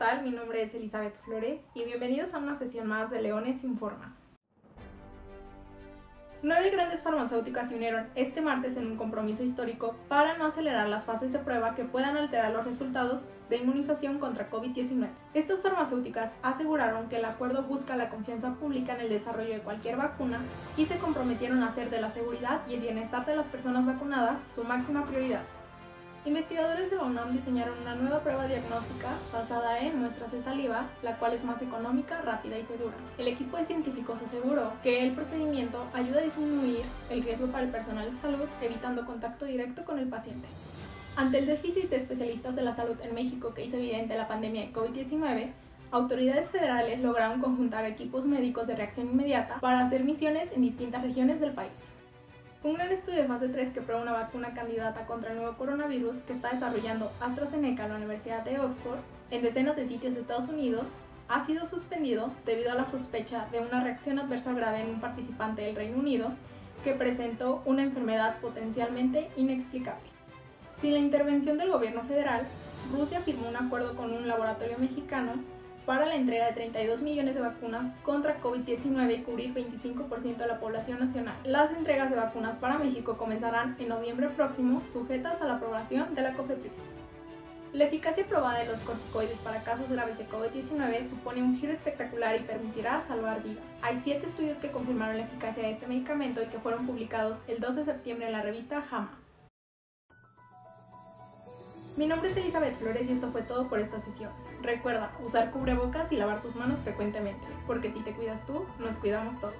tal? Mi nombre es Elizabeth Flores y bienvenidos a una sesión más de Leones Informa. Nueve grandes farmacéuticas se unieron este martes en un compromiso histórico para no acelerar las fases de prueba que puedan alterar los resultados de inmunización contra COVID-19. Estas farmacéuticas aseguraron que el acuerdo busca la confianza pública en el desarrollo de cualquier vacuna y se comprometieron a hacer de la seguridad y el bienestar de las personas vacunadas su máxima prioridad. Investigadores de la UNAM diseñaron una nueva prueba diagnóstica basada en muestras de saliva, la cual es más económica, rápida y segura. El equipo de científicos aseguró que el procedimiento ayuda a disminuir el riesgo para el personal de salud, evitando contacto directo con el paciente. Ante el déficit de especialistas de la salud en México que hizo evidente la pandemia de COVID-19, autoridades federales lograron conjuntar equipos médicos de reacción inmediata para hacer misiones en distintas regiones del país. Un gran estudio de fase 3 que prueba una vacuna candidata contra el nuevo coronavirus que está desarrollando AstraZeneca en la Universidad de Oxford en decenas de sitios de Estados Unidos ha sido suspendido debido a la sospecha de una reacción adversa grave en un participante del Reino Unido que presentó una enfermedad potencialmente inexplicable. Sin la intervención del gobierno federal, Rusia firmó un acuerdo con un laboratorio mexicano para la entrega de 32 millones de vacunas contra COVID-19 y cubrir 25% de la población nacional. Las entregas de vacunas para México comenzarán en noviembre próximo, sujetas a la aprobación de la COFEPRIS. La eficacia probada de los corticoides para casos graves de COVID-19 supone un giro espectacular y permitirá salvar vidas. Hay siete estudios que confirmaron la eficacia de este medicamento y que fueron publicados el 2 de septiembre en la revista JAMA. Mi nombre es Elizabeth Flores y esto fue todo por esta sesión. Recuerda usar cubrebocas y lavar tus manos frecuentemente, porque si te cuidas tú, nos cuidamos todos.